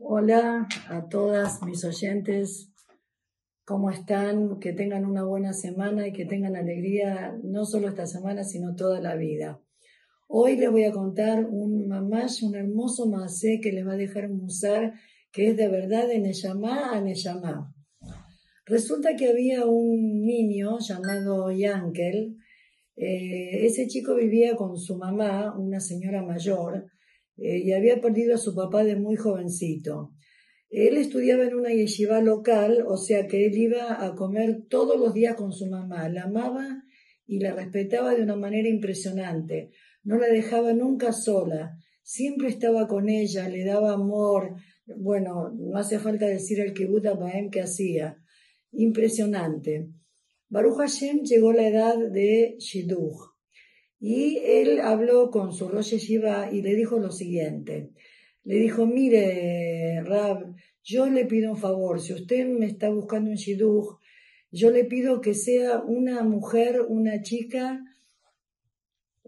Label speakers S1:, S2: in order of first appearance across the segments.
S1: Hola a todas mis oyentes, ¿cómo están? Que tengan una buena semana y que tengan alegría no solo esta semana, sino toda la vida. Hoy les voy a contar un mamash, un hermoso masé que les va a dejar musar, que es de verdad de Neyamá a Neyamá. Resulta que había un niño llamado Yankel, eh, ese chico vivía con su mamá, una señora mayor, eh, y había perdido a su papá de muy jovencito. Él estudiaba en una yeshiva local, o sea que él iba a comer todos los días con su mamá. La amaba y la respetaba de una manera impresionante. No la dejaba nunca sola. Siempre estaba con ella, le daba amor. Bueno, no hace falta decir el kibbutz Baem que hacía. Impresionante. Baruch Hashem llegó la edad de Shidduch. Y él habló con su Rosh Yeshiva y le dijo lo siguiente. Le dijo, mire, Rab, yo le pido un favor, si usted me está buscando un shidduch, yo le pido que sea una mujer, una chica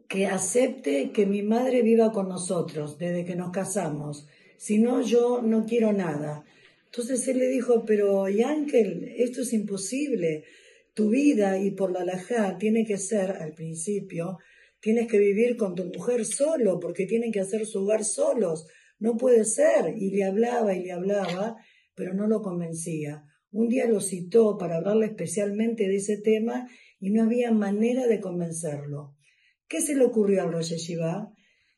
S1: que acepte que mi madre viva con nosotros desde que nos casamos. Si no, yo no quiero nada. Entonces él le dijo, pero Yankel, esto es imposible. Tu vida y por la alajá tiene que ser, al principio, Tienes que vivir con tu mujer solo porque tienen que hacer su hogar solos. No puede ser. Y le hablaba y le hablaba, pero no lo convencía. Un día lo citó para hablarle especialmente de ese tema y no había manera de convencerlo. ¿Qué se le ocurrió al Rosh Yeshiva?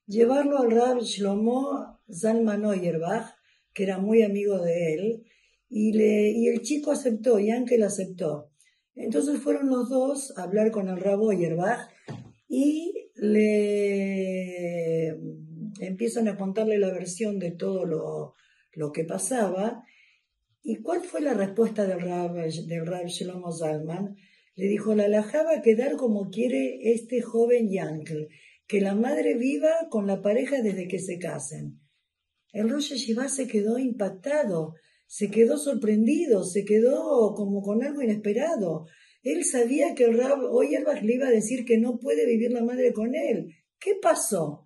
S1: Llevarlo al Rab Shlomo Zalman Oyerbach, que era muy amigo de él, y, y el chico aceptó, y Ángel aceptó. Entonces fueron los dos a hablar con el Rab Oyerbach y le empiezan a contarle la versión de todo lo, que pasaba. ¿Y cuál fue la respuesta del Rab, del Rab Shlomo Zalman? Le dijo, la alajá va a quedar como quiere este joven Yankel, que la madre viva con la pareja desde que se casen. El Rosh Yeshiva se quedó impactado, se quedó sorprendido, se quedó como con algo inesperado. Él sabía que el Rab Oyerbach le iba a decir que no puede vivir la madre con él. ¿Qué pasó?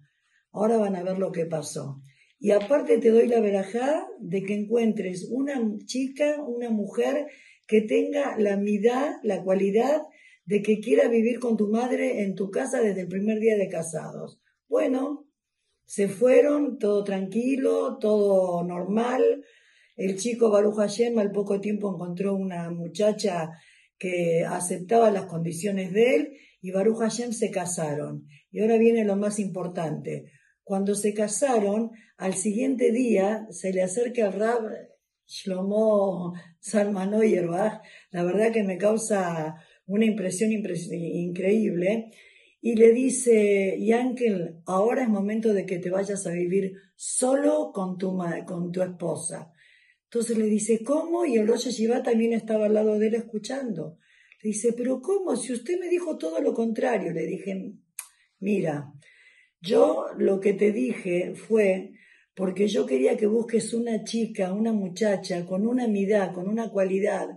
S1: Ahora van a ver lo que pasó. Y aparte te doy la verajá de que encuentres una chica, una mujer que tenga la midad, la cualidad de que quiera vivir con tu madre en tu casa desde el primer día de casados. Bueno, se fueron, todo tranquilo, todo normal. El chico Baruch Hashem al poco tiempo encontró una muchacha que aceptaba las condiciones de él y Baruch Hashem se casaron. Y ahora viene lo más importante. Cuando se casaron, al siguiente día se le acerca al Rab Shlomo Salman la verdad que me causa una impresión increíble, y le dice, Yankel, ahora es momento de que te vayas a vivir solo con tu, con tu esposa. Entonces le dice, ¿cómo? Y el Rosh también estaba al lado de él escuchando. Le dice, pero ¿cómo? Si usted me dijo todo lo contrario. Le dije, mira, yo lo que te dije fue porque yo quería que busques una chica, una muchacha con una midad, con una cualidad,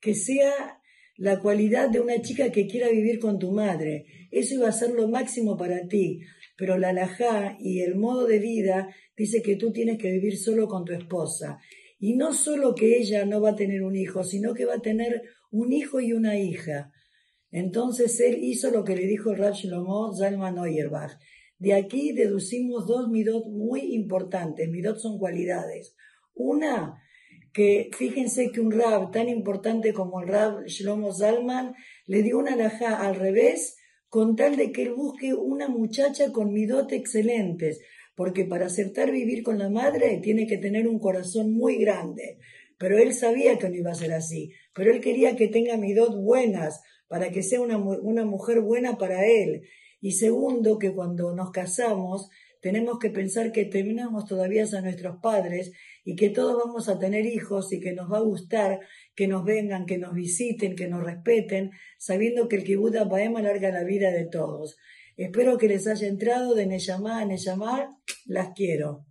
S1: que sea la cualidad de una chica que quiera vivir con tu madre. Eso iba a ser lo máximo para ti. Pero la alajá y el modo de vida dice que tú tienes que vivir solo con tu esposa. Y no solo que ella no va a tener un hijo, sino que va a tener un hijo y una hija. Entonces él hizo lo que le dijo Rab Shlomo Zalman Oyerbach. De aquí deducimos dos midot muy importantes. Midot son cualidades. Una, que fíjense que un rab tan importante como el rab Shlomo Zalman le dio una alajá al revés con tal de que él busque una muchacha con midot excelentes porque para aceptar vivir con la madre tiene que tener un corazón muy grande. Pero él sabía que no iba a ser así, pero él quería que tenga midot buenas, para que sea una, una mujer buena para él. Y segundo, que cuando nos casamos tenemos que pensar que terminamos todavía a nuestros padres y que todos vamos a tener hijos y que nos va a gustar que nos vengan, que nos visiten, que nos respeten, sabiendo que el Kibbutz Baem alarga la vida de todos. Espero que les haya entrado de Neyamá a Neyamar. Las quiero.